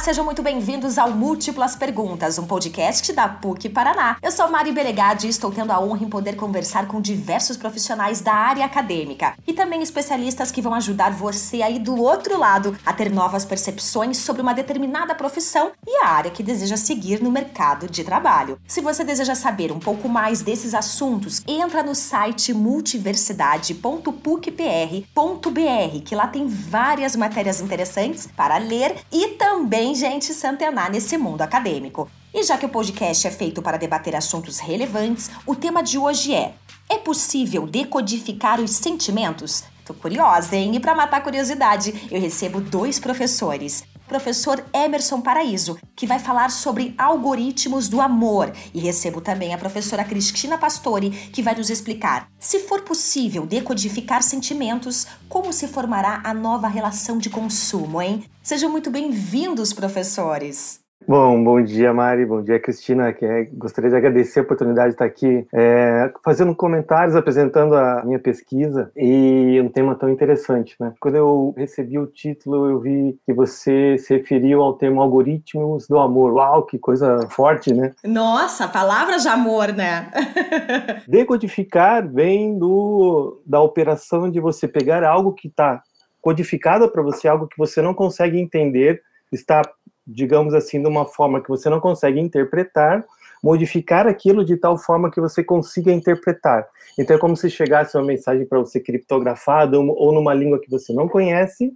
sejam muito bem-vindos ao Múltiplas Perguntas, um podcast da PUC Paraná. Eu sou Mari Beregade e estou tendo a honra em poder conversar com diversos profissionais da área acadêmica e também especialistas que vão ajudar você aí do outro lado a ter novas percepções sobre uma determinada profissão e a área que deseja seguir no mercado de trabalho. Se você deseja saber um pouco mais desses assuntos, entra no site multiversidade.pucpr.br, que lá tem várias matérias interessantes para ler e também gente se antenar nesse mundo acadêmico. E já que o podcast é feito para debater assuntos relevantes, o tema de hoje é: é possível decodificar os sentimentos? Tô curiosa, hein? E para matar a curiosidade, eu recebo dois professores professor Emerson Paraíso, que vai falar sobre algoritmos do amor. E recebo também a professora Cristina Pastori, que vai nos explicar, se for possível decodificar sentimentos, como se formará a nova relação de consumo, hein? Sejam muito bem-vindos, professores! Bom, bom dia, Mari, bom dia, Cristina. Que é, gostaria de agradecer a oportunidade de estar aqui é, fazendo comentários, apresentando a minha pesquisa e um tema tão interessante. Né? Quando eu recebi o título, eu vi que você se referiu ao termo algoritmos do amor. Uau, que coisa forte, né? Nossa, palavras de amor, né? Decodificar vem do, da operação de você pegar algo que está codificado para você, algo que você não consegue entender, está digamos assim, de uma forma que você não consegue interpretar, modificar aquilo de tal forma que você consiga interpretar. Então é como se chegasse uma mensagem para você criptografada ou numa língua que você não conhece,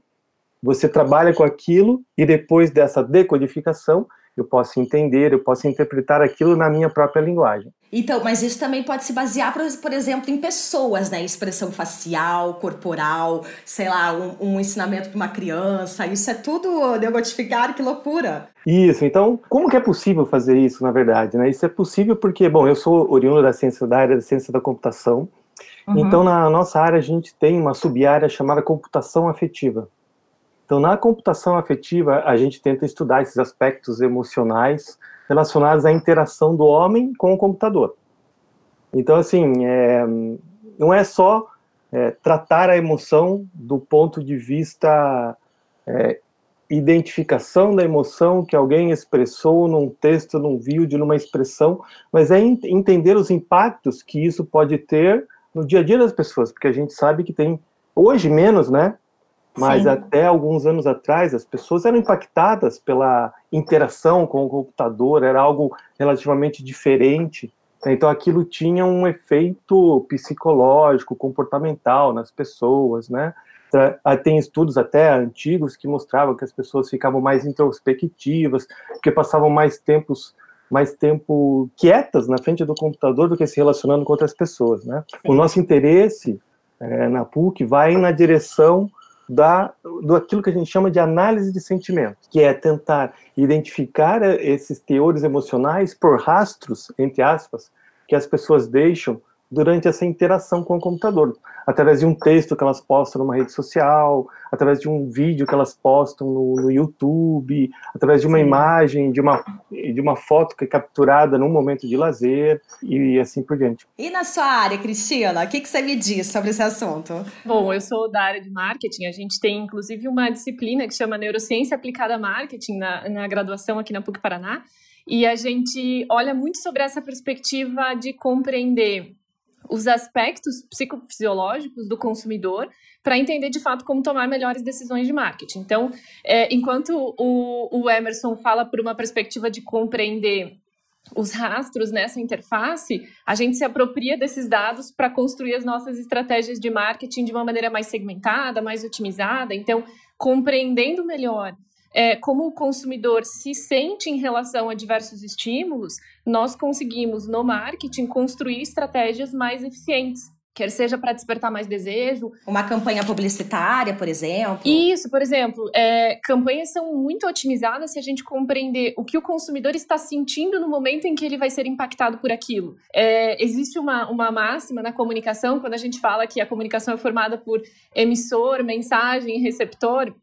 você trabalha com aquilo e depois dessa decodificação, eu posso entender, eu posso interpretar aquilo na minha própria linguagem. Então, mas isso também pode se basear, por, por exemplo, em pessoas, né? Expressão facial, corporal, sei lá, um, um ensinamento para uma criança. Isso é tudo decodificado, que loucura! Isso, então, como que é possível fazer isso, na verdade? Né? Isso é possível porque, bom, eu sou oriundo da ciência da área da ciência da computação, uhum. então na nossa área a gente tem uma sub-área chamada computação afetiva. Então, na computação afetiva, a gente tenta estudar esses aspectos emocionais relacionados à interação do homem com o computador. Então, assim, é, não é só é, tratar a emoção do ponto de vista é, identificação da emoção que alguém expressou num texto, num vídeo, numa expressão, mas é entender os impactos que isso pode ter no dia a dia das pessoas, porque a gente sabe que tem, hoje menos, né, mas Sim. até alguns anos atrás as pessoas eram impactadas pela interação com o computador, era algo relativamente diferente. Né? Então aquilo tinha um efeito psicológico, comportamental nas pessoas, né? Tem estudos até antigos que mostravam que as pessoas ficavam mais introspectivas, porque passavam mais tempos mais tempo quietas na frente do computador do que se relacionando com outras pessoas, né? O nosso interesse é, na PUC vai na direção da, do aquilo que a gente chama de análise de sentimentos, que é tentar identificar esses teores emocionais por rastros, entre aspas, que as pessoas deixam durante essa interação com o computador, através de um texto que elas postam numa rede social, através de um vídeo que elas postam no, no YouTube, através de uma Sim. imagem, de uma, de uma foto que é capturada num momento de lazer e assim por diante. E na sua área, Cristina, o que, que você me diz sobre esse assunto? Bom, eu sou da área de marketing, a gente tem inclusive uma disciplina que chama Neurociência Aplicada a Marketing na, na graduação aqui na PUC Paraná, e a gente olha muito sobre essa perspectiva de compreender os aspectos psicofisiológicos do consumidor para entender de fato como tomar melhores decisões de marketing. Então, é, enquanto o, o Emerson fala por uma perspectiva de compreender os rastros nessa interface, a gente se apropria desses dados para construir as nossas estratégias de marketing de uma maneira mais segmentada, mais otimizada. Então, compreendendo melhor é, como o consumidor se sente em relação a diversos estímulos, nós conseguimos, no marketing, construir estratégias mais eficientes. Quer seja para despertar mais desejo. Uma campanha publicitária, por exemplo. Isso, por exemplo. É, campanhas são muito otimizadas se a gente compreender o que o consumidor está sentindo no momento em que ele vai ser impactado por aquilo. É, existe uma, uma máxima na comunicação, quando a gente fala que a comunicação é formada por emissor, mensagem e receptor.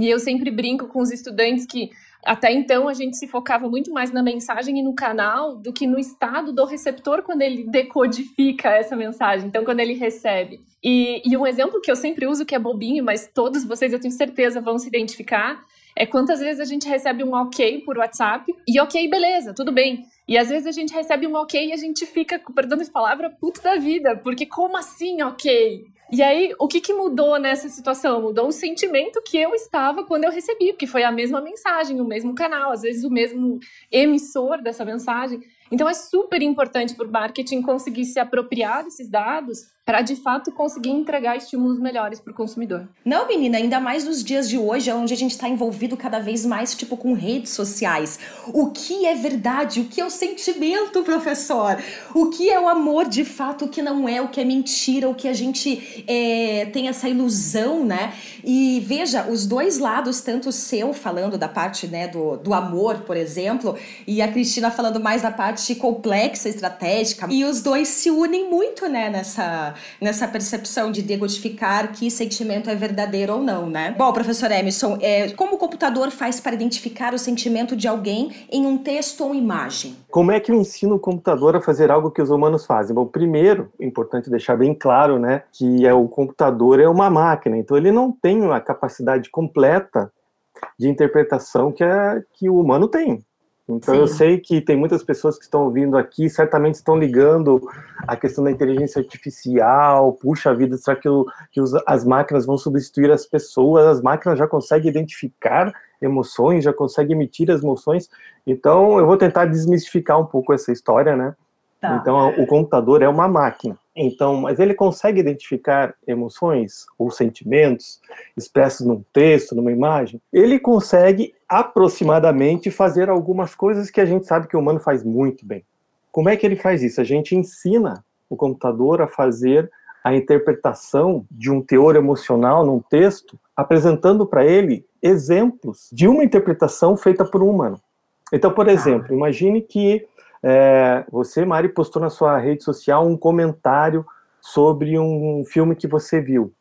E eu sempre brinco com os estudantes que até então a gente se focava muito mais na mensagem e no canal do que no estado do receptor quando ele decodifica essa mensagem, então quando ele recebe. E, e um exemplo que eu sempre uso, que é bobinho, mas todos vocês eu tenho certeza vão se identificar, é quantas vezes a gente recebe um ok por WhatsApp e ok, beleza, tudo bem. E às vezes a gente recebe um ok e a gente fica, perdão essa palavra, puto da vida, porque como assim ok? E aí, o que, que mudou nessa situação? Mudou o sentimento que eu estava quando eu recebi, porque foi a mesma mensagem, o mesmo canal, às vezes o mesmo emissor dessa mensagem. Então é super importante para o marketing conseguir se apropriar desses dados para de fato conseguir entregar estímulos melhores para o consumidor. Não, menina, ainda mais nos dias de hoje, onde a gente está envolvido cada vez mais tipo com redes sociais. O que é verdade? O que é o sentimento, professor? O que é o amor de fato? O que não é? O que é mentira? O que a gente é, tem essa ilusão, né? E veja, os dois lados, tanto o seu falando da parte né, do, do amor, por exemplo, e a Cristina falando mais da parte complexa, estratégica, e os dois se unem muito, né, nessa nessa percepção de decodificar que sentimento é verdadeiro ou não, né? Bom, professor Emerson, é, como o computador faz para identificar o sentimento de alguém em um texto ou imagem? Como é que eu ensino o computador a fazer algo que os humanos fazem? Bom, primeiro, é importante deixar bem claro, né, que é o computador é uma máquina, então ele não tem a capacidade completa de interpretação que, é, que o humano tem. Então Sim. eu sei que tem muitas pessoas que estão ouvindo aqui, certamente estão ligando a questão da inteligência artificial, puxa vida, será que, que os, as máquinas vão substituir as pessoas? As máquinas já conseguem identificar emoções, já conseguem emitir as emoções. Então eu vou tentar desmistificar um pouco essa história, né? Tá. Então o computador é uma máquina. Então, mas ele consegue identificar emoções ou sentimentos expressos num texto, numa imagem. Ele consegue aproximadamente fazer algumas coisas que a gente sabe que o humano faz muito bem. Como é que ele faz isso? A gente ensina o computador a fazer a interpretação de um teor emocional num texto, apresentando para ele exemplos de uma interpretação feita por um humano. Então, por tá. exemplo, imagine que é, você, Mari, postou na sua rede social um comentário sobre um filme que você viu.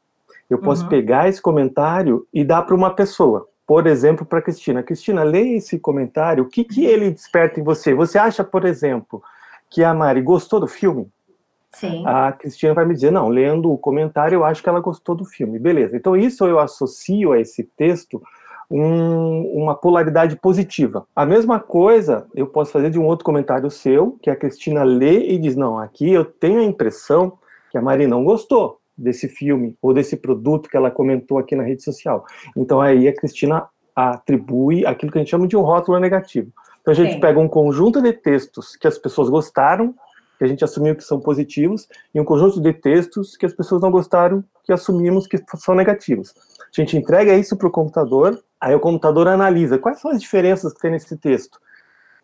Eu posso uhum. pegar esse comentário e dar para uma pessoa. Por exemplo, para Cristina. Cristina, leia esse comentário. O que, que ele desperta em você? Você acha, por exemplo, que a Mari gostou do filme? Sim. A Cristina vai me dizer, não, lendo o comentário, eu acho que ela gostou do filme. Beleza. Então, isso eu associo a esse texto um, uma polaridade positiva. A mesma coisa eu posso fazer de um outro comentário seu, que a Cristina lê e diz: Não, aqui eu tenho a impressão que a Mari não gostou desse filme ou desse produto que ela comentou aqui na rede social. Então aí a Cristina atribui aquilo que a gente chama de um rótulo negativo. Então a gente Sim. pega um conjunto de textos que as pessoas gostaram, que a gente assumiu que são positivos, e um conjunto de textos que as pessoas não gostaram, que assumimos que são negativos. A gente entrega isso para o computador, aí o computador analisa quais são as diferenças que tem nesse texto.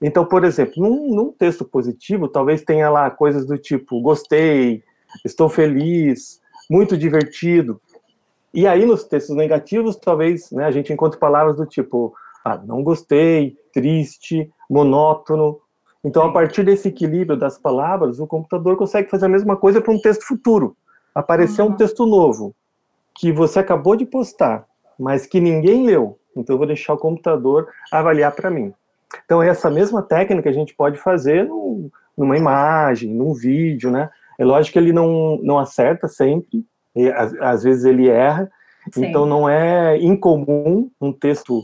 Então, por exemplo, num, num texto positivo, talvez tenha lá coisas do tipo gostei, estou feliz, muito divertido. E aí, nos textos negativos, talvez né, a gente encontre palavras do tipo ah, não gostei, triste, monótono. Então, a partir desse equilíbrio das palavras, o computador consegue fazer a mesma coisa para um texto futuro. Aparecer uhum. um texto novo que você acabou de postar, mas que ninguém leu. Então, eu vou deixar o computador avaliar para mim. Então, essa mesma técnica a gente pode fazer numa imagem, num vídeo, né? É lógico que ele não, não acerta sempre, e, às, às, vezes ele erra, Sim. então não é incomum um texto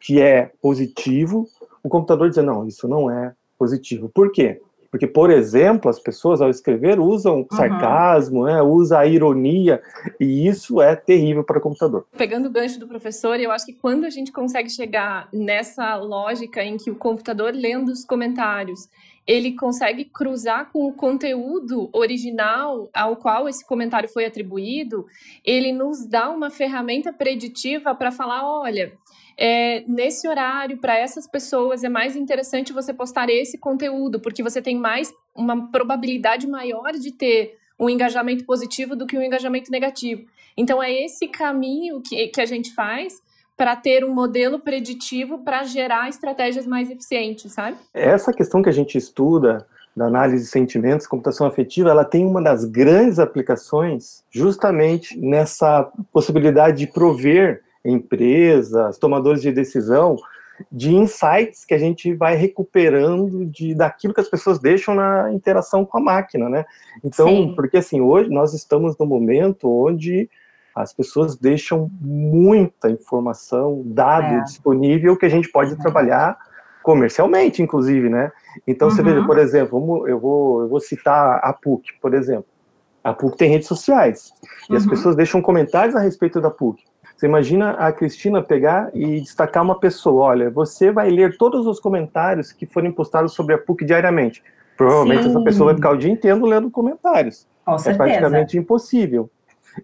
que é positivo, o computador dizer, não, isso não é positivo. Por quê? Porque, por exemplo, as pessoas ao escrever usam uhum. sarcasmo, né, usa a ironia, e isso é terrível para o computador. Pegando o gancho do professor, eu acho que quando a gente consegue chegar nessa lógica em que o computador lendo os comentários ele consegue cruzar com o conteúdo original ao qual esse comentário foi atribuído, ele nos dá uma ferramenta preditiva para falar: olha, é, nesse horário, para essas pessoas, é mais interessante você postar esse conteúdo, porque você tem mais uma probabilidade maior de ter um engajamento positivo do que um engajamento negativo. Então, é esse caminho que, que a gente faz para ter um modelo preditivo para gerar estratégias mais eficientes, sabe? Essa questão que a gente estuda da análise de sentimentos, computação afetiva, ela tem uma das grandes aplicações justamente nessa possibilidade de prover empresas, tomadores de decisão, de insights que a gente vai recuperando de daquilo que as pessoas deixam na interação com a máquina, né? Então, Sim. porque assim, hoje nós estamos no momento onde as pessoas deixam muita informação, dado é. disponível que a gente pode uhum. trabalhar comercialmente, inclusive, né? Então, uhum. você veja, por exemplo, eu vou, eu vou citar a PUC, por exemplo. A PUC tem redes sociais e as uhum. pessoas deixam comentários a respeito da PUC. Você imagina a Cristina pegar e destacar uma pessoa, olha, você vai ler todos os comentários que forem postados sobre a PUC diariamente. Provavelmente Sim. essa pessoa vai ficar o dia inteiro lendo comentários. Com é praticamente impossível.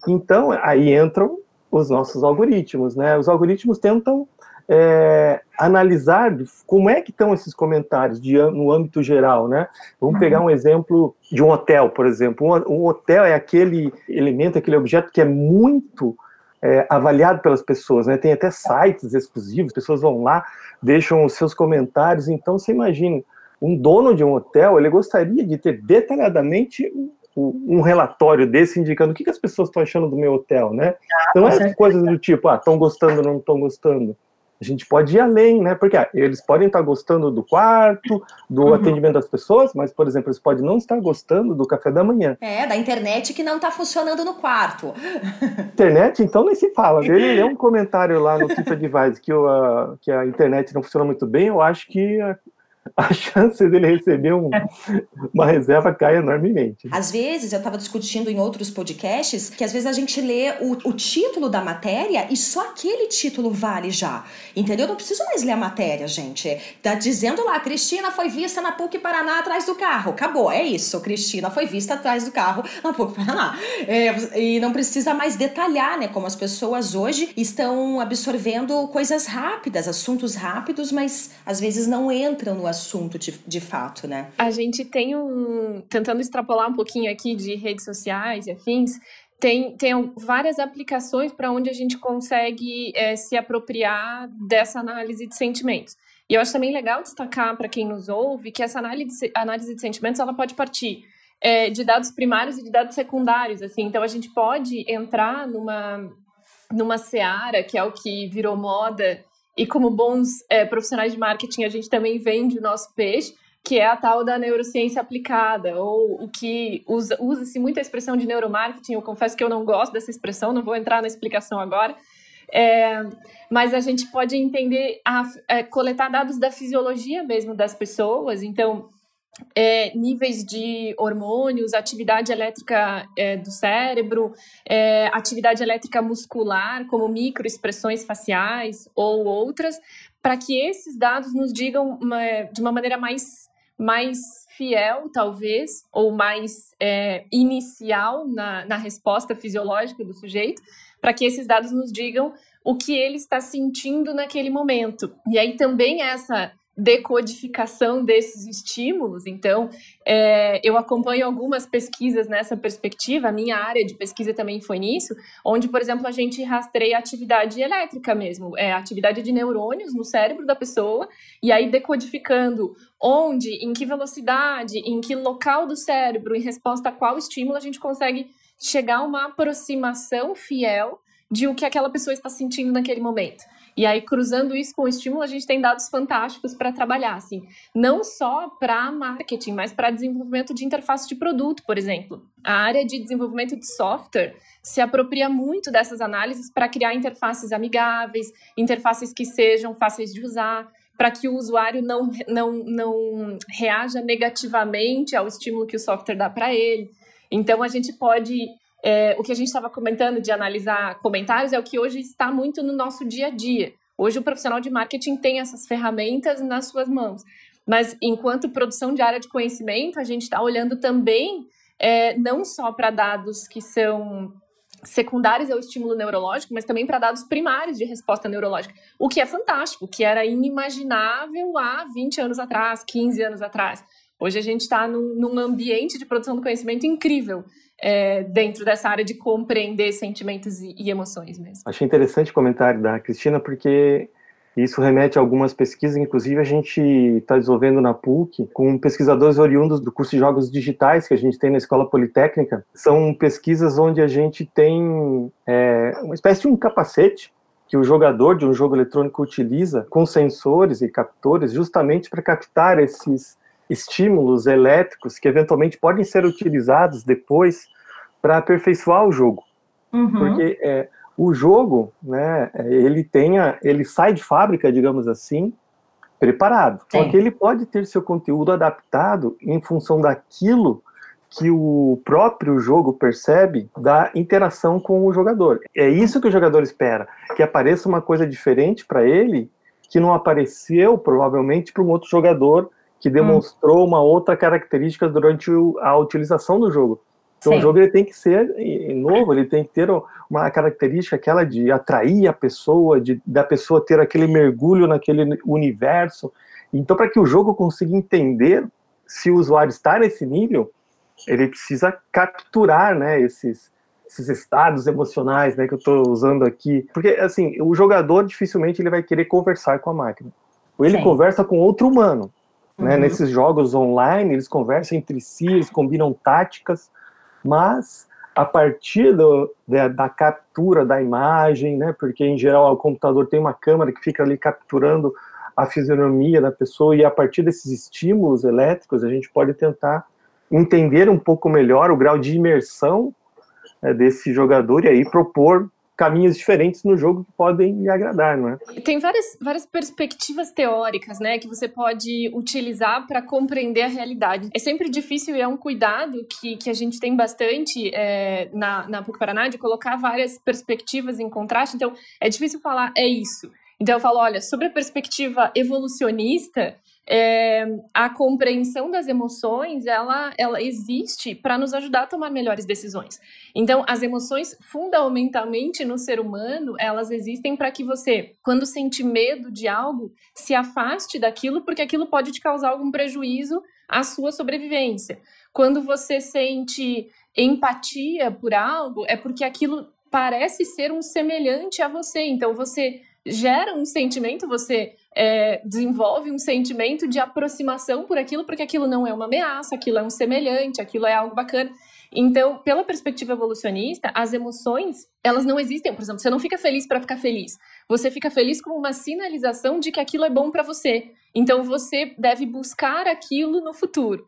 Então, aí entram os nossos algoritmos, né? Os algoritmos tentam é, analisar como é que estão esses comentários de, no âmbito geral, né? Vamos pegar um exemplo de um hotel, por exemplo. Um, um hotel é aquele elemento, aquele objeto que é muito é, avaliado pelas pessoas, né? Tem até sites exclusivos, pessoas vão lá, deixam os seus comentários. Então, você imagina, um dono de um hotel, ele gostaria de ter detalhadamente um relatório desse indicando o que, que as pessoas estão achando do meu hotel, né? Ah, não é coisas do tipo, ah, estão gostando, não estão gostando. A gente pode ir além, né? Porque ah, eles podem estar gostando do quarto, do uhum. atendimento das pessoas, mas, por exemplo, eles podem não estar gostando do café da manhã. É, da internet que não está funcionando no quarto. Internet, então, nem se fala. Ele lê um comentário lá no TripAdvisor que, o, que a internet não funciona muito bem, eu acho que a chance dele receber um, uma reserva cai enormemente. Às vezes, eu estava discutindo em outros podcasts que às vezes a gente lê o, o, título da matéria e só aquele título vale já. Entendeu? Não preciso mais ler a matéria, gente. Tá dizendo lá, Cristina foi vista na PUC Paraná atrás do carro. Acabou, é isso. Cristina foi vista atrás do carro na PUC Paraná. É, e não precisa mais detalhar, né? Como as pessoas hoje estão absorvendo coisas rápidas, assuntos rápidos, mas às vezes não entram no assunto de, de fato, né? A gente tem um. Tentando extrapolar um pouquinho aqui de redes sociais e afins, tem, tem várias aplicações para onde a gente consegue é, se apropriar dessa análise de sentimentos. E eu acho também legal destacar para quem nos ouve que essa análise, análise de sentimentos ela pode partir é, de dados primários e de dados secundários. Assim. Então, a gente pode entrar numa, numa seara, que é o que virou moda e como bons é, profissionais de marketing, a gente também vende o nosso peixe, que é a tal da neurociência aplicada, ou o que usa-se usa muito a expressão de neuromarketing. Eu confesso que eu não gosto dessa expressão, não vou entrar na explicação agora. É, mas a gente pode entender, a, é, coletar dados da fisiologia mesmo das pessoas. Então, é, níveis de hormônios, atividade elétrica é, do cérebro, é, atividade elétrica muscular, como microexpressões faciais ou outras, para que esses dados nos digam uma, de uma maneira mais, mais fiel, talvez, ou mais é, inicial na, na resposta fisiológica do sujeito, para que esses dados nos digam o que ele está sentindo naquele momento. E aí também essa decodificação desses estímulos. Então, é, eu acompanho algumas pesquisas nessa perspectiva, a minha área de pesquisa também foi nisso, onde, por exemplo, a gente rastreia atividade elétrica mesmo, é, atividade de neurônios no cérebro da pessoa, e aí decodificando onde, em que velocidade, em que local do cérebro, em resposta a qual estímulo, a gente consegue chegar a uma aproximação fiel de o que aquela pessoa está sentindo naquele momento. E aí, cruzando isso com o estímulo, a gente tem dados fantásticos para trabalhar, assim, não só para marketing, mas para desenvolvimento de interface de produto, por exemplo. A área de desenvolvimento de software se apropria muito dessas análises para criar interfaces amigáveis, interfaces que sejam fáceis de usar, para que o usuário não, não, não reaja negativamente ao estímulo que o software dá para ele. Então, a gente pode é, o que a gente estava comentando de analisar comentários é o que hoje está muito no nosso dia a dia. Hoje o profissional de marketing tem essas ferramentas nas suas mãos. Mas enquanto produção de área de conhecimento, a gente está olhando também é, não só para dados que são secundários ao estímulo neurológico, mas também para dados primários de resposta neurológica, o que é fantástico, que era inimaginável há 20 anos atrás, 15 anos atrás. Hoje a gente está num, num ambiente de produção do conhecimento incrível é, dentro dessa área de compreender sentimentos e, e emoções mesmo. Achei interessante o comentário da Cristina, porque isso remete a algumas pesquisas, inclusive a gente está desenvolvendo na PUC com pesquisadores oriundos do curso de Jogos Digitais que a gente tem na Escola Politécnica. São pesquisas onde a gente tem é, uma espécie de um capacete que o jogador de um jogo eletrônico utiliza com sensores e captores justamente para captar esses estímulos elétricos que eventualmente podem ser utilizados depois para aperfeiçoar o jogo. Uhum. Porque é, o jogo, né, ele tenha, ele sai de fábrica, digamos assim, preparado. Sim. Só que ele pode ter seu conteúdo adaptado em função daquilo que o próprio jogo percebe da interação com o jogador. É isso que o jogador espera, que apareça uma coisa diferente para ele que não apareceu provavelmente para um outro jogador que demonstrou hum. uma outra característica durante a utilização do jogo. Então Sim. o jogo ele tem que ser novo, ele tem que ter uma característica aquela de atrair a pessoa, de da pessoa ter aquele mergulho naquele universo. Então para que o jogo consiga entender se o usuário está nesse nível, ele precisa capturar, né, esses esses estados emocionais, né, que eu estou usando aqui, porque assim o jogador dificilmente ele vai querer conversar com a máquina. Ou ele Sim. conversa com outro humano, né? Uhum. Nesses jogos online eles conversam entre si, eles combinam táticas, mas a partir do, da, da, captura da imagem, né? Porque em geral o computador tem uma câmera que fica ali capturando a fisionomia da pessoa e a partir desses estímulos elétricos a gente pode tentar entender um pouco melhor o grau de imersão né, desse jogador e aí propor caminhos diferentes no jogo que podem lhe agradar, não é? Tem várias, várias perspectivas teóricas, né, que você pode utilizar para compreender a realidade. É sempre difícil e é um cuidado que, que a gente tem bastante é, na, na PUC Paraná de colocar várias perspectivas em contraste, então é difícil falar é isso. Então eu falo, olha, sobre a perspectiva evolucionista, é, a compreensão das emoções ela, ela existe para nos ajudar a tomar melhores decisões. Então, as emoções, fundamentalmente no ser humano, elas existem para que você, quando sente medo de algo, se afaste daquilo, porque aquilo pode te causar algum prejuízo à sua sobrevivência. Quando você sente empatia por algo, é porque aquilo parece ser um semelhante a você. Então, você gera um sentimento, você é, desenvolve um sentimento de aproximação por aquilo, porque aquilo não é uma ameaça, aquilo é um semelhante, aquilo é algo bacana. Então, pela perspectiva evolucionista, as emoções, elas não existem. Por exemplo, você não fica feliz para ficar feliz. Você fica feliz como uma sinalização de que aquilo é bom para você. Então, você deve buscar aquilo no futuro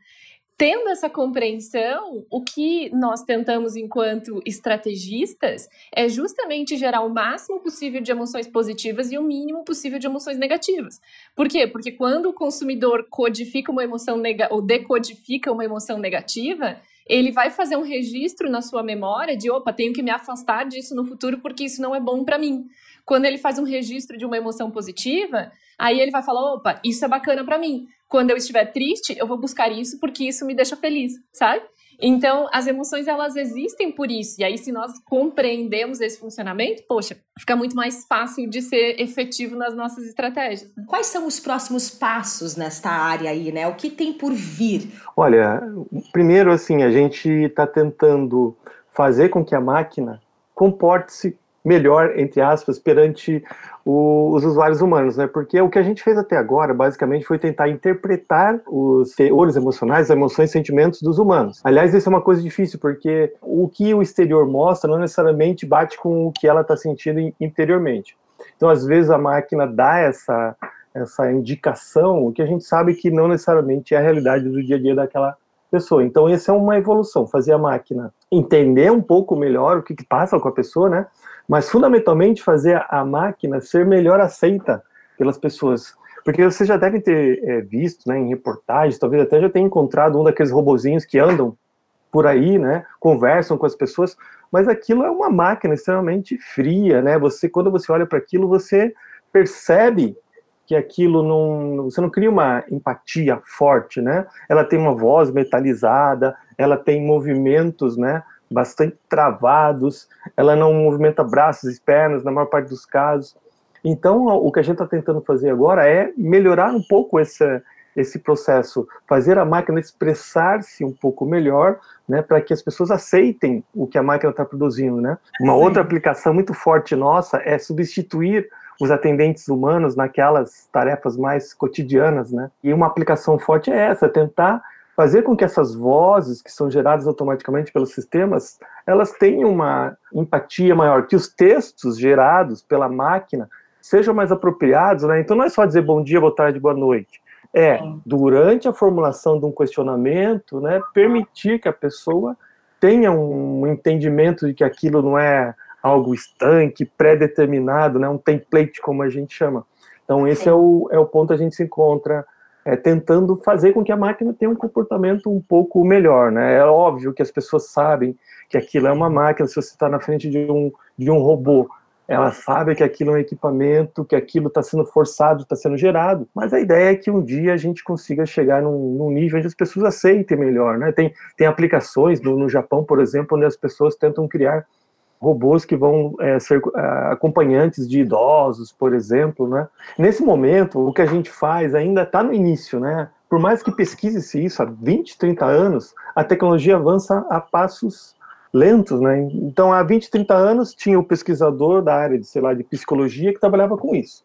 tendo essa compreensão, o que nós tentamos enquanto estrategistas é justamente gerar o máximo possível de emoções positivas e o mínimo possível de emoções negativas. Por quê? Porque quando o consumidor codifica uma emoção negativa ou decodifica uma emoção negativa, ele vai fazer um registro na sua memória de, opa, tenho que me afastar disso no futuro porque isso não é bom para mim. Quando ele faz um registro de uma emoção positiva, aí ele vai falar, opa, isso é bacana para mim quando eu estiver triste, eu vou buscar isso porque isso me deixa feliz, sabe? Então, as emoções elas existem por isso. E aí, se nós compreendemos esse funcionamento, poxa, fica muito mais fácil de ser efetivo nas nossas estratégias. Né? Quais são os próximos passos nesta área aí, né? O que tem por vir? Olha, primeiro, assim, a gente está tentando fazer com que a máquina comporte-se melhor, entre aspas, perante o, os usuários humanos, né? Porque o que a gente fez até agora, basicamente, foi tentar interpretar os teores emocionais, as emoções sentimentos dos humanos. Aliás, isso é uma coisa difícil, porque o que o exterior mostra não necessariamente bate com o que ela está sentindo interiormente. Então, às vezes, a máquina dá essa, essa indicação, o que a gente sabe que não necessariamente é a realidade do dia a dia daquela pessoa. Então, essa é uma evolução, fazer a máquina entender um pouco melhor o que, que passa com a pessoa, né? Mas fundamentalmente fazer a máquina ser melhor aceita pelas pessoas. Porque você já deve ter é, visto né, em reportagens, talvez até já tenha encontrado um daqueles robozinhos que andam por aí, né, conversam com as pessoas, mas aquilo é uma máquina extremamente fria, né? Você quando você olha para aquilo, você percebe que aquilo não, você não cria uma empatia forte, né? Ela tem uma voz metalizada, ela tem movimentos, né? Bastante travados, ela não movimenta braços e pernas na maior parte dos casos. Então, o que a gente está tentando fazer agora é melhorar um pouco esse, esse processo, fazer a máquina expressar-se um pouco melhor, né, para que as pessoas aceitem o que a máquina está produzindo, né. Uma Sim. outra aplicação muito forte nossa é substituir os atendentes humanos naquelas tarefas mais cotidianas, né. E uma aplicação forte é essa, tentar fazer com que essas vozes que são geradas automaticamente pelos sistemas, elas tenham uma empatia maior, que os textos gerados pela máquina sejam mais apropriados, né? Então não é só dizer bom dia, boa tarde, boa noite. É, durante a formulação de um questionamento, né, permitir que a pessoa tenha um entendimento de que aquilo não é algo estanque, pré-determinado, né, um template, como a gente chama. Então, esse é o, é o ponto que a gente se encontra é, tentando fazer com que a máquina tenha um comportamento um pouco melhor. Né? É óbvio que as pessoas sabem que aquilo é uma máquina, se você está na frente de um, de um robô, ela sabe que aquilo é um equipamento, que aquilo está sendo forçado, está sendo gerado, mas a ideia é que um dia a gente consiga chegar num, num nível onde as pessoas aceitem melhor, né? Tem, tem aplicações no, no Japão, por exemplo, onde as pessoas tentam criar robôs que vão é, ser é, acompanhantes de idosos, por exemplo, né? Nesse momento, o que a gente faz ainda está no início, né? Por mais que pesquise-se isso há 20, 30 anos, a tecnologia avança a passos lentos, né? Então, há 20, 30 anos, tinha o pesquisador da área de, sei lá, de psicologia que trabalhava com isso.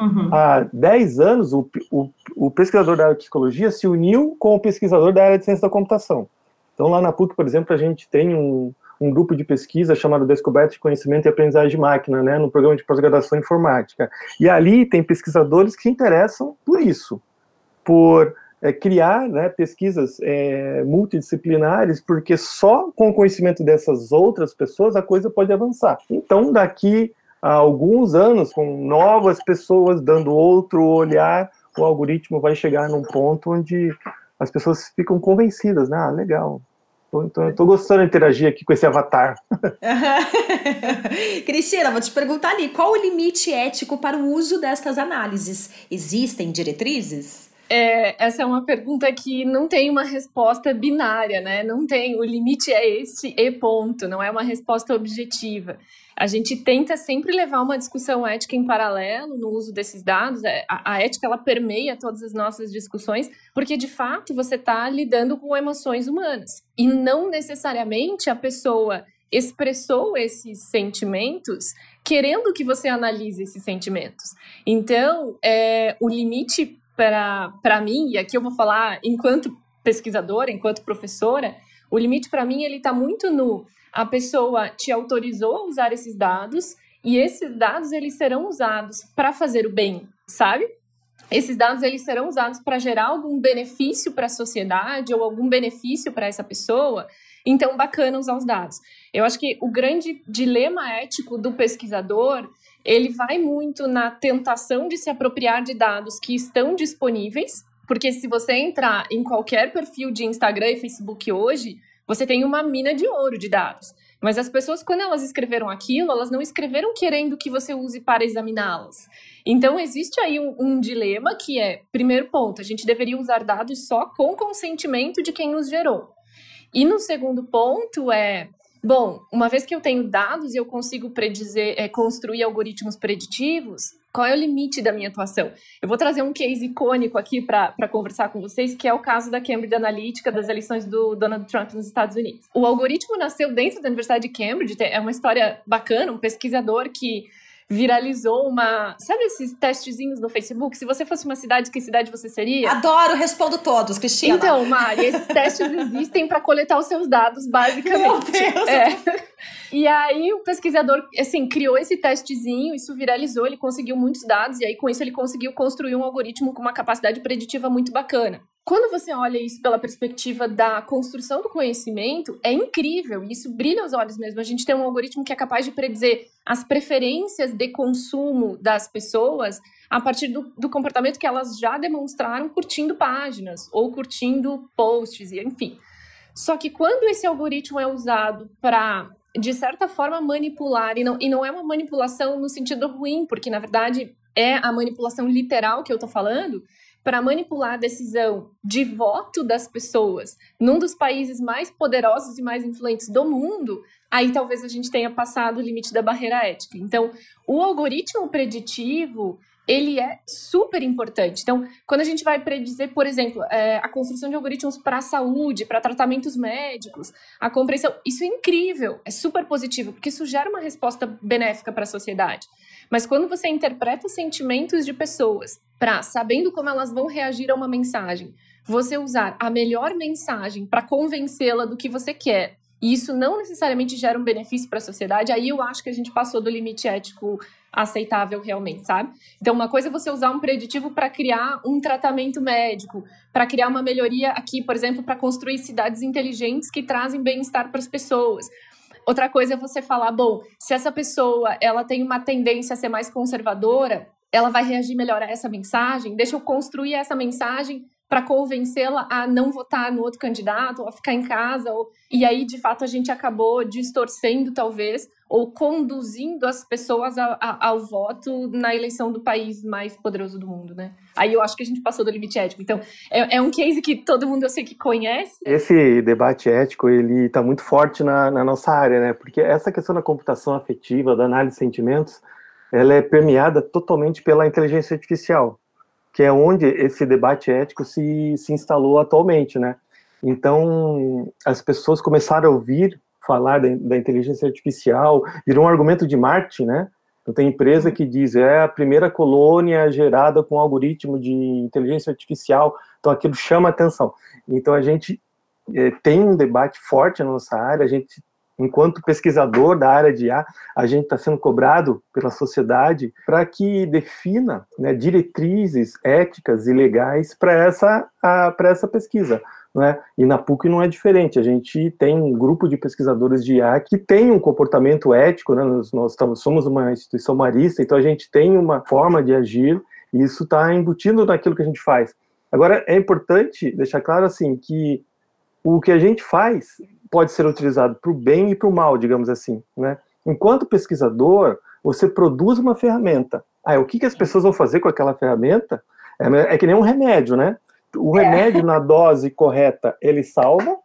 Uhum. Há 10 anos, o, o, o, pesquisador da área de psicologia se uniu com o pesquisador da área de ciência da computação. Então, lá na PUC, por exemplo, a gente tem um, um grupo de pesquisa chamado Descoberta de Conhecimento e Aprendizagem de Máquina, né, no programa de pós-graduação em informática. E ali tem pesquisadores que se interessam por isso, por é, criar né, pesquisas é, multidisciplinares, porque só com o conhecimento dessas outras pessoas a coisa pode avançar. Então, daqui a alguns anos, com novas pessoas dando outro olhar, o algoritmo vai chegar num ponto onde as pessoas ficam convencidas, né? Ah, legal, então, eu tô gostando de interagir aqui com esse avatar. Cristina, vou te perguntar ali, qual o limite ético para o uso destas análises? Existem diretrizes? É, essa é uma pergunta que não tem uma resposta binária, né? Não tem, o limite é este e ponto, não é uma resposta objetiva. A gente tenta sempre levar uma discussão ética em paralelo no uso desses dados. É, a, a ética ela permeia todas as nossas discussões, porque de fato você está lidando com emoções humanas e não necessariamente a pessoa expressou esses sentimentos querendo que você analise esses sentimentos. Então, é, o limite para mim, e aqui eu vou falar enquanto pesquisadora, enquanto professora, o limite para mim ele está muito no a pessoa te autorizou a usar esses dados e esses dados eles serão usados para fazer o bem, sabe? Esses dados eles serão usados para gerar algum benefício para a sociedade ou algum benefício para essa pessoa. Então, bacana usar os dados. Eu acho que o grande dilema ético do pesquisador ele vai muito na tentação de se apropriar de dados que estão disponíveis, porque se você entrar em qualquer perfil de Instagram e Facebook hoje, você tem uma mina de ouro de dados. Mas as pessoas, quando elas escreveram aquilo, elas não escreveram querendo que você use para examiná-las. Então, existe aí um, um, dilema que é, primeiro ponto, a gente deveria usar dados só com consentimento de quem os gerou. E no segundo ponto é, Bom, uma vez que eu tenho dados e eu consigo predizer, é, construir algoritmos preditivos, qual é o limite da minha atuação? Eu vou trazer um case icônico aqui para conversar com vocês, que é o caso da Cambridge Analytica das eleições do Donald Trump nos Estados Unidos. O algoritmo nasceu dentro da Universidade de Cambridge, é uma história bacana, um pesquisador que viralizou uma. Sabe esses testezinhos no Facebook? Se você fosse uma cidade, que cidade você seria? Adoro, respondo todos, Cristina. Então, Mari, esses testes existem para coletar os seus dados, basicamente. Meu Deus! É. E aí o pesquisador, assim, criou esse testezinho, isso viralizou, ele conseguiu muitos dados, e aí com isso ele conseguiu construir um algoritmo com uma capacidade preditiva muito bacana. Quando você olha isso pela perspectiva da construção do conhecimento, é incrível, isso brilha os olhos mesmo. A gente tem um algoritmo que é capaz de predizer as preferências de consumo das pessoas a partir do, do comportamento que elas já demonstraram curtindo páginas ou curtindo posts, e enfim. Só que quando esse algoritmo é usado para, de certa forma, manipular, e não, e não é uma manipulação no sentido ruim, porque na verdade é a manipulação literal que eu estou falando, para manipular a decisão de voto das pessoas num dos países mais poderosos e mais influentes do mundo, aí talvez a gente tenha passado o limite da barreira ética. Então, o algoritmo preditivo ele é super importante. Então, quando a gente vai predizer, por exemplo, é, a construção de algoritmos para a saúde, para tratamentos médicos, a compreensão, isso é incrível, é super positivo, porque isso gera uma resposta benéfica para a sociedade. Mas quando você interpreta sentimentos de pessoas para, sabendo como elas vão reagir a uma mensagem, você usar a melhor mensagem para convencê-la do que você quer, e isso não necessariamente gera um benefício para a sociedade, aí eu acho que a gente passou do limite ético aceitável realmente, sabe? Então, uma coisa é você usar um preditivo para criar um tratamento médico, para criar uma melhoria aqui, por exemplo, para construir cidades inteligentes que trazem bem-estar para as pessoas. Outra coisa é você falar, bom, se essa pessoa ela tem uma tendência a ser mais conservadora, ela vai reagir melhor a essa mensagem. Deixa eu construir essa mensagem para convencê-la a não votar no outro candidato, ou a ficar em casa. Ou... E aí, de fato, a gente acabou distorcendo, talvez, ou conduzindo as pessoas a, a, ao voto na eleição do país mais poderoso do mundo, né? Aí eu acho que a gente passou do limite ético. Então, é, é um case que todo mundo eu sei que conhece. Esse debate ético, ele está muito forte na, na nossa área, né? Porque essa questão da computação afetiva, da análise de sentimentos, ela é permeada totalmente pela inteligência artificial que é onde esse debate ético se, se instalou atualmente, né? Então, as pessoas começaram a ouvir falar da, da inteligência artificial, virou um argumento de marketing, né? Então, tem empresa que diz, é a primeira colônia gerada com algoritmo de inteligência artificial, então aquilo chama atenção. Então, a gente é, tem um debate forte na nossa área, a gente enquanto pesquisador da área de IA, a gente está sendo cobrado pela sociedade para que defina né, diretrizes éticas e legais para essa, para essa pesquisa. Né? E na PUC não é diferente, a gente tem um grupo de pesquisadores de IA que tem um comportamento ético, né? nós, nós estamos, somos uma instituição marista, então a gente tem uma forma de agir e isso está embutido naquilo que a gente faz. Agora, é importante deixar claro assim que o que a gente faz pode ser utilizado para o bem e para o mal, digamos assim, né? Enquanto pesquisador, você produz uma ferramenta. Ah, o que, que as pessoas vão fazer com aquela ferramenta? É, é que nem um remédio, né? O é. remédio, é. na dose correta, ele salva,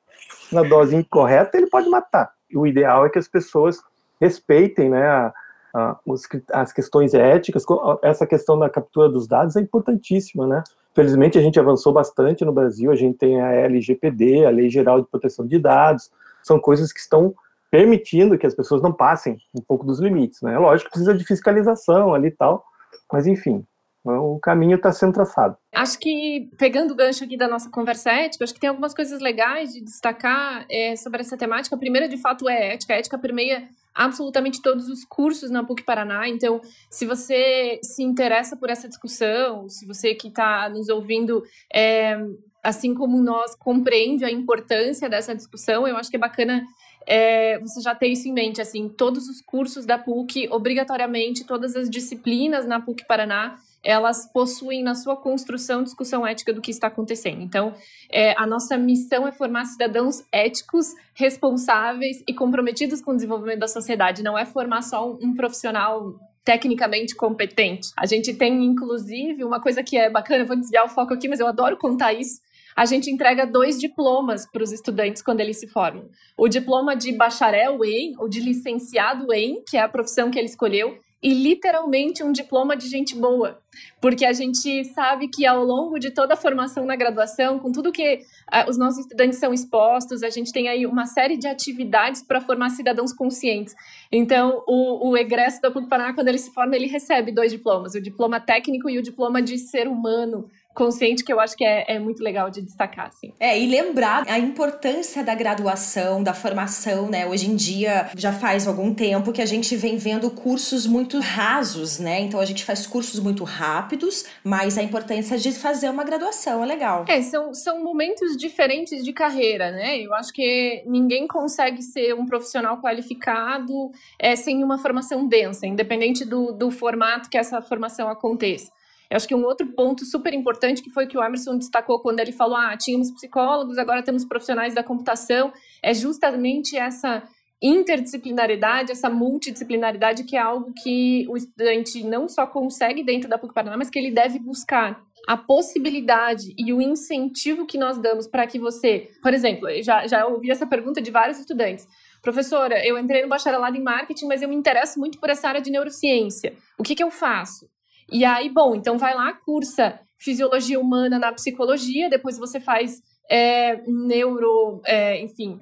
na dose incorreta, ele pode matar. E o ideal é que as pessoas respeitem né, a, a, os, as questões éticas. Essa questão da captura dos dados é importantíssima, né? Felizmente, a gente avançou bastante no Brasil, a gente tem a LGPD, a Lei Geral de Proteção de Dados, são coisas que estão permitindo que as pessoas não passem um pouco dos limites, né? Lógico precisa de fiscalização ali e tal, mas enfim, o caminho está sendo traçado. Acho que, pegando o gancho aqui da nossa conversa ética, acho que tem algumas coisas legais de destacar é, sobre essa temática. A primeira, de fato, é ética. A ética permeia absolutamente todos os cursos na PUC Paraná. Então, se você se interessa por essa discussão, se você que está nos ouvindo, é, assim como nós, compreende a importância dessa discussão, eu acho que é bacana é, você já ter isso em mente, assim, todos os cursos da PUC, obrigatoriamente, todas as disciplinas na PUC Paraná, elas possuem na sua construção discussão ética do que está acontecendo. Então, é, a nossa missão é formar cidadãos éticos, responsáveis e comprometidos com o desenvolvimento da sociedade. Não é formar só um, um profissional tecnicamente competente. A gente tem, inclusive, uma coisa que é bacana, eu vou desviar o foco aqui, mas eu adoro contar isso. A gente entrega dois diplomas para os estudantes quando eles se formam. O diploma de bacharel em, ou de licenciado em, que é a profissão que ele escolheu, e literalmente um diploma de gente boa, porque a gente sabe que ao longo de toda a formação na graduação, com tudo que uh, os nossos estudantes são expostos, a gente tem aí uma série de atividades para formar cidadãos conscientes. Então, o, o egresso da PUC Paraná, quando ele se forma, ele recebe dois diplomas, o diploma técnico e o diploma de ser humano, consciente que eu acho que é, é, muito legal de destacar, assim. É, e lembrar a importância da graduação, da formação, né? Hoje em dia, já faz algum tempo que a gente vem vendo cursos muito rasos, né? Então a gente faz cursos muito rápidos, mas a importância de fazer uma graduação é legal. É, são, são momentos diferentes de carreira, né? Eu acho que ninguém consegue ser um profissional qualificado é, sem uma formação densa, independente do, do formato que essa formação aconteça. Eu acho que um outro ponto super importante que foi que o Emerson destacou quando ele falou: ah, tínhamos psicólogos, agora temos profissionais da computação, é justamente essa interdisciplinaridade, essa multidisciplinaridade que é algo que o estudante não só consegue dentro da PUC Paraná, mas que ele deve buscar a possibilidade e o incentivo que nós damos para que você, por exemplo, já, já ouvi essa pergunta de vários estudantes. Professora, eu entrei no bacharelado em marketing, mas eu me interesso muito por essa área de neurociência. O que, que eu faço? E aí, bom, então vai lá, cursa fisiologia humana na psicologia, depois você faz é, neuro, é, enfim,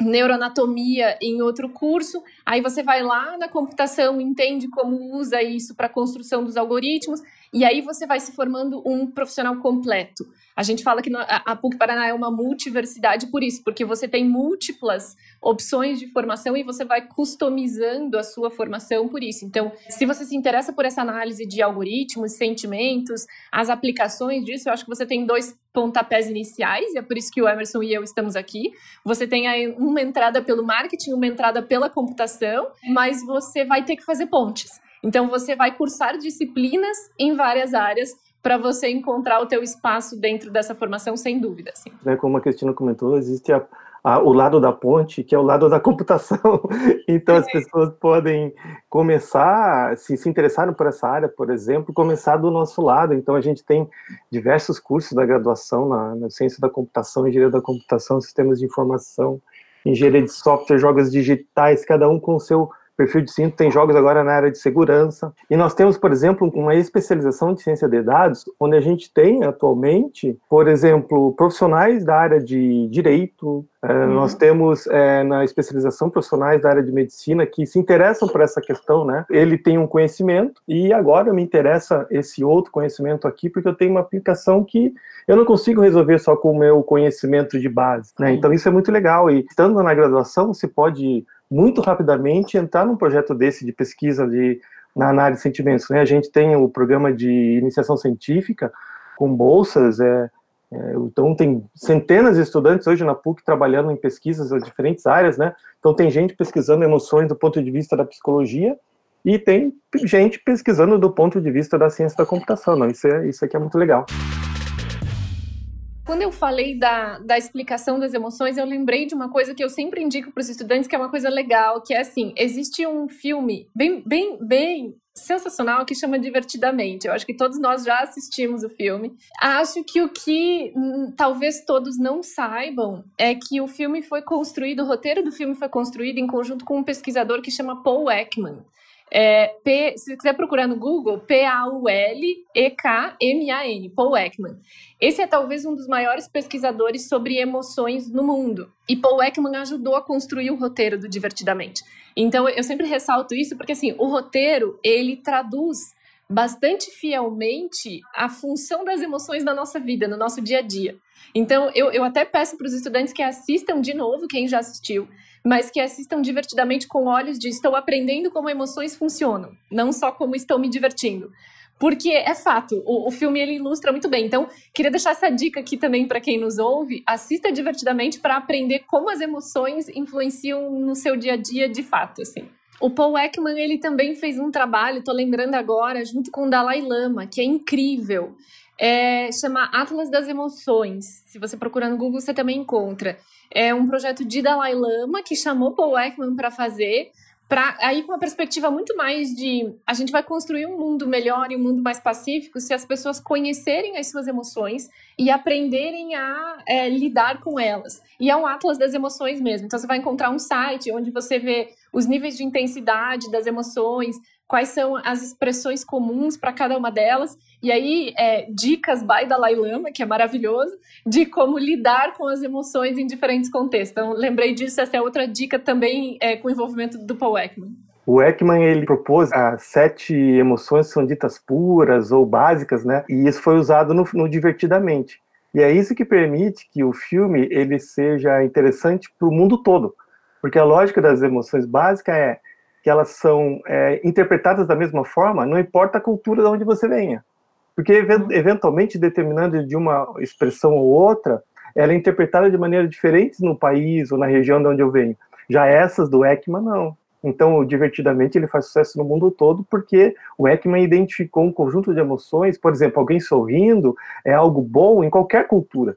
neuroanatomia em outro curso, aí você vai lá na computação, entende como usa isso para a construção dos algoritmos, E aí você vai se formando um profissional completo. A gente fala que a PUC Paraná é uma multiversidade por isso, porque você tem múltiplas opções de formação e você vai customizando a sua formação por isso. Então, se você se interessa por essa análise de algoritmos, sentimentos, as aplicações disso, eu acho que você tem dois pontapés iniciais, e é por isso que o Emerson e eu estamos aqui. Você tem aí uma entrada pelo marketing, uma entrada pela computação, mas você vai ter que fazer pontes. Então você vai cursar disciplinas em várias áreas para você encontrar o teu espaço dentro dessa formação, sem dúvida. Assim. É, como a Cristina comentou, existe a, a, o lado da ponte, que é o lado da computação. então as pessoas podem começar, se se interessaram por essa área, por exemplo, começar do nosso lado. Então a gente tem diversos cursos da graduação na, na ciência da computação, engenharia da computação, sistemas de informação, engenharia de software, jogos digitais, cada um com o seu perfil de cinto tem jogos agora na área de segurança. E nós temos, por exemplo, uma especialização de ciência de dados, onde a gente tem atualmente, por exemplo, profissionais da área de direito, é, uhum. Nós temos é, na especialização profissionais da área de medicina que se interessam por essa questão, né? Ele tem um conhecimento e agora me interessa esse outro conhecimento aqui porque eu tenho uma aplicação que eu não consigo resolver só com o meu conhecimento de base, né? Então isso é muito legal e estando na graduação você pode muito rapidamente entrar num projeto desse de pesquisa de, na análise de sentimentos. Né? A gente tem o programa de iniciação científica com bolsas, é, é, então tem centenas de estudantes hoje na PUC trabalhando em pesquisas em diferentes áreas, né? Então tem gente pesquisando emoções do ponto de vista da psicologia e tem gente pesquisando do ponto de vista da ciência da computação. Não, isso é isso aqui é muito legal. Quando eu falei da, da explicação das emoções, eu lembrei de uma coisa que eu sempre indico para os estudantes, que é uma coisa legal, que é assim, existe um filme bem, bem, bem sensacional que chama Divertidamente. Eu acho que todos nós já assistimos o filme. Acho que o que talvez todos não saibam é que o filme foi construído, o roteiro do filme foi construído em conjunto com um pesquisador que chama Paul Ekman. É, P, se quiser procurar no Google, P-A-U-L-E-K-M-A-N, Paul Ekman. Esse é talvez um dos maiores pesquisadores sobre emoções no mundo. E Paul Ekman ajudou a construir o roteiro do Divertidamente. Então, eu sempre ressalto isso porque, assim, o roteiro, ele traduz bastante fielmente a função das emoções na nossa vida, no nosso dia a dia. Então, eu, eu até peço para os estudantes que assistam de novo, quem já assistiu, mas que assistam divertidamente com olhos de estou aprendendo como emoções funcionam, não só como estou me divertindo. Porque é fato, o, o filme ele ilustra muito bem. Então, queria deixar essa dica aqui também para quem nos ouve: assista divertidamente para aprender como as emoções influenciam no seu dia a dia de fato, assim. O Paul Ekman ele também fez um trabalho, estou lembrando agora, junto com o Dalai Lama, que é incrível. É, chama Atlas das Emoções. Se você procurar no Google, você também encontra. É um projeto de Dalai Lama que chamou Paul Ekman para fazer, para aí com uma perspectiva muito mais de a gente vai construir um mundo melhor e um mundo mais pacífico se as pessoas conhecerem as suas emoções e aprenderem a é, lidar com elas. E é um atlas das emoções mesmo. Então você vai encontrar um site onde você vê os níveis de intensidade das emoções, quais são as expressões comuns para cada uma delas, e aí é, dicas by Dalai Lama, que é maravilhoso, de como lidar com as emoções em diferentes contextos. Então, lembrei disso, essa é outra dica também é, com o envolvimento do Paul Ekman. O Ekman ele propôs as sete emoções são ditas puras ou básicas, né? E isso foi usado no, no divertidamente. E é isso que permite que o filme ele seja interessante para o mundo todo, porque a lógica das emoções básicas é que elas são é, interpretadas da mesma forma, não importa a cultura de onde você venha. Porque, eventualmente, determinando de uma expressão ou outra, ela é interpretada de maneira diferente no país ou na região de onde eu venho. Já essas do Ekman, não. Então, divertidamente, ele faz sucesso no mundo todo porque o Ekman identificou um conjunto de emoções, por exemplo, alguém sorrindo é algo bom em qualquer cultura.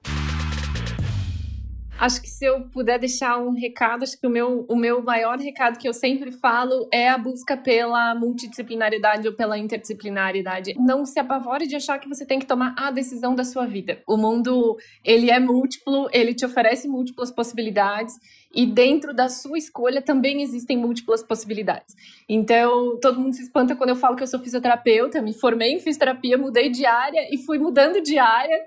Acho que se eu puder deixar um recado, acho que o meu, o meu maior recado que eu sempre falo é a busca pela multidisciplinaridade ou pela interdisciplinaridade. Não se apavore de achar que você tem que tomar a decisão da sua vida. O mundo, ele é múltiplo, ele te oferece múltiplas possibilidades e dentro da sua escolha também existem múltiplas possibilidades. Então, todo mundo se espanta quando eu falo que eu sou fisioterapeuta, me formei em fisioterapia, mudei de área e fui mudando de área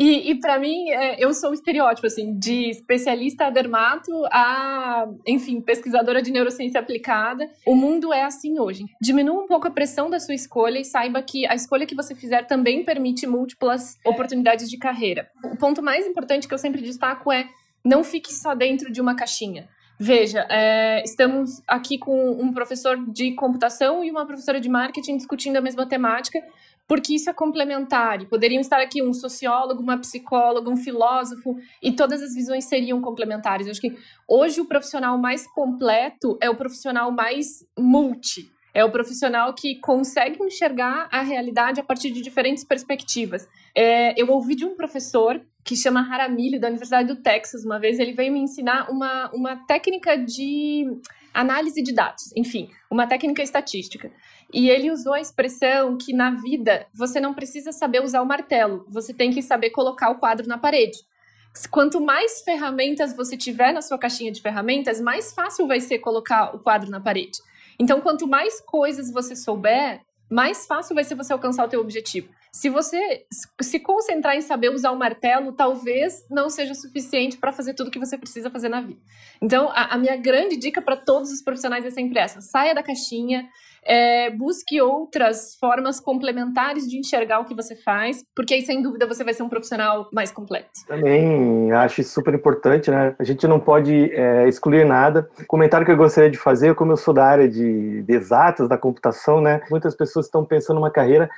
E, e para mim, é, eu sou o estereótipo, assim, de especialista dermato a, enfim, pesquisadora de neurociência aplicada. O mundo é assim hoje. Diminua um pouco a pressão da sua escolha e saiba que a escolha que você fizer também permite múltiplas oportunidades de carreira. O ponto mais importante que eu sempre destaco é não fique só dentro de uma caixinha. Veja, é, estamos aqui com um professor de computação e uma professora de marketing discutindo a mesma temática, porque isso é complementar. E poderiam estar aqui um sociólogo, uma psicóloga, um filósofo, e todas as visões seriam complementares. Eu acho que hoje o profissional mais completo é o profissional mais multi. É o profissional que consegue enxergar a realidade a partir de diferentes perspectivas. É, eu ouvi de um professor que chama Haramili, da Universidade do Texas, uma vez, ele veio me ensinar uma, uma técnica de análise de dados, enfim, uma técnica estatística. E ele usou a expressão que na vida você não precisa saber usar o martelo, você tem que saber colocar o quadro na parede. Quanto mais ferramentas você tiver na sua caixinha de ferramentas, mais fácil vai ser colocar o quadro na parede. Então, quanto mais coisas você souber, mais fácil vai ser você alcançar o teu objetivo. Se você se concentrar em saber usar o martelo, talvez não seja suficiente para fazer tudo o que você precisa fazer na vida. Então, a, a minha grande dica para todos os profissionais é sempre essa: saia da caixinha, é, busque outras formas complementares de enxergar o que você faz, porque aí, sem dúvida, você vai ser um profissional mais completo. Também acho super importante, né? A gente não pode é, excluir nada. O comentário que eu gostaria de fazer, como eu sou da área de, de exatas, da computação, né? Muitas pessoas estão pensando numa carreira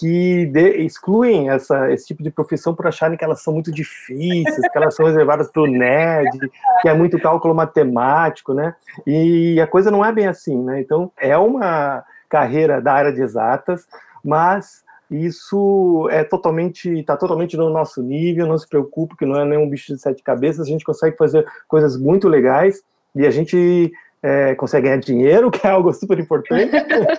que de, excluem essa, esse tipo de profissão por acharem que elas são muito difíceis, que elas são reservadas para o nerd, que é muito cálculo matemático, né? E a coisa não é bem assim, né? Então, é uma carreira da área de exatas, mas isso é totalmente, está totalmente no nosso nível, não se preocupe que não é nenhum bicho de sete cabeças, a gente consegue fazer coisas muito legais e a gente é, consegue ganhar dinheiro, que é algo super importante,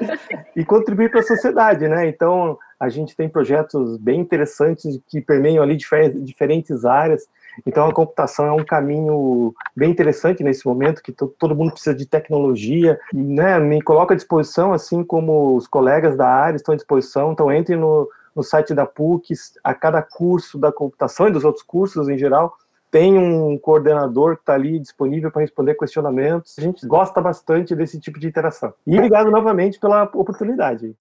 e contribuir para a sociedade, né? Então, a gente tem projetos bem interessantes que permeiam ali diferentes áreas. Então, a computação é um caminho bem interessante nesse momento, que todo mundo precisa de tecnologia, né? Me coloca à disposição, assim como os colegas da área estão à disposição. Então, entre no, no site da PUC, a cada curso da computação e dos outros cursos em geral, tem um coordenador que está ali disponível para responder questionamentos. A gente gosta bastante desse tipo de interação. E obrigado novamente pela oportunidade.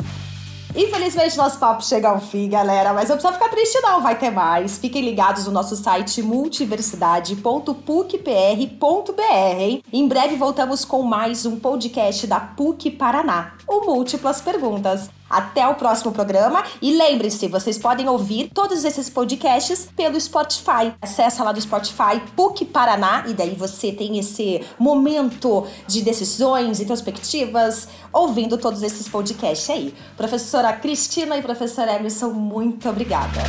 Infelizmente, nosso papo chega ao fim, galera, mas não precisa ficar triste, não, vai ter mais. Fiquem ligados no nosso site multiversidade.pucpr.br, hein? Em breve voltamos com mais um podcast da PUC Paraná, o Múltiplas Perguntas. Até o próximo programa e lembre-se, vocês podem ouvir todos esses podcasts pelo Spotify. Acesse lá do Spotify PUC Paraná e daí você tem esse momento de decisões, introspectivas, ouvindo todos esses podcasts aí. Professora Cristina e professora Emerson, muito obrigada.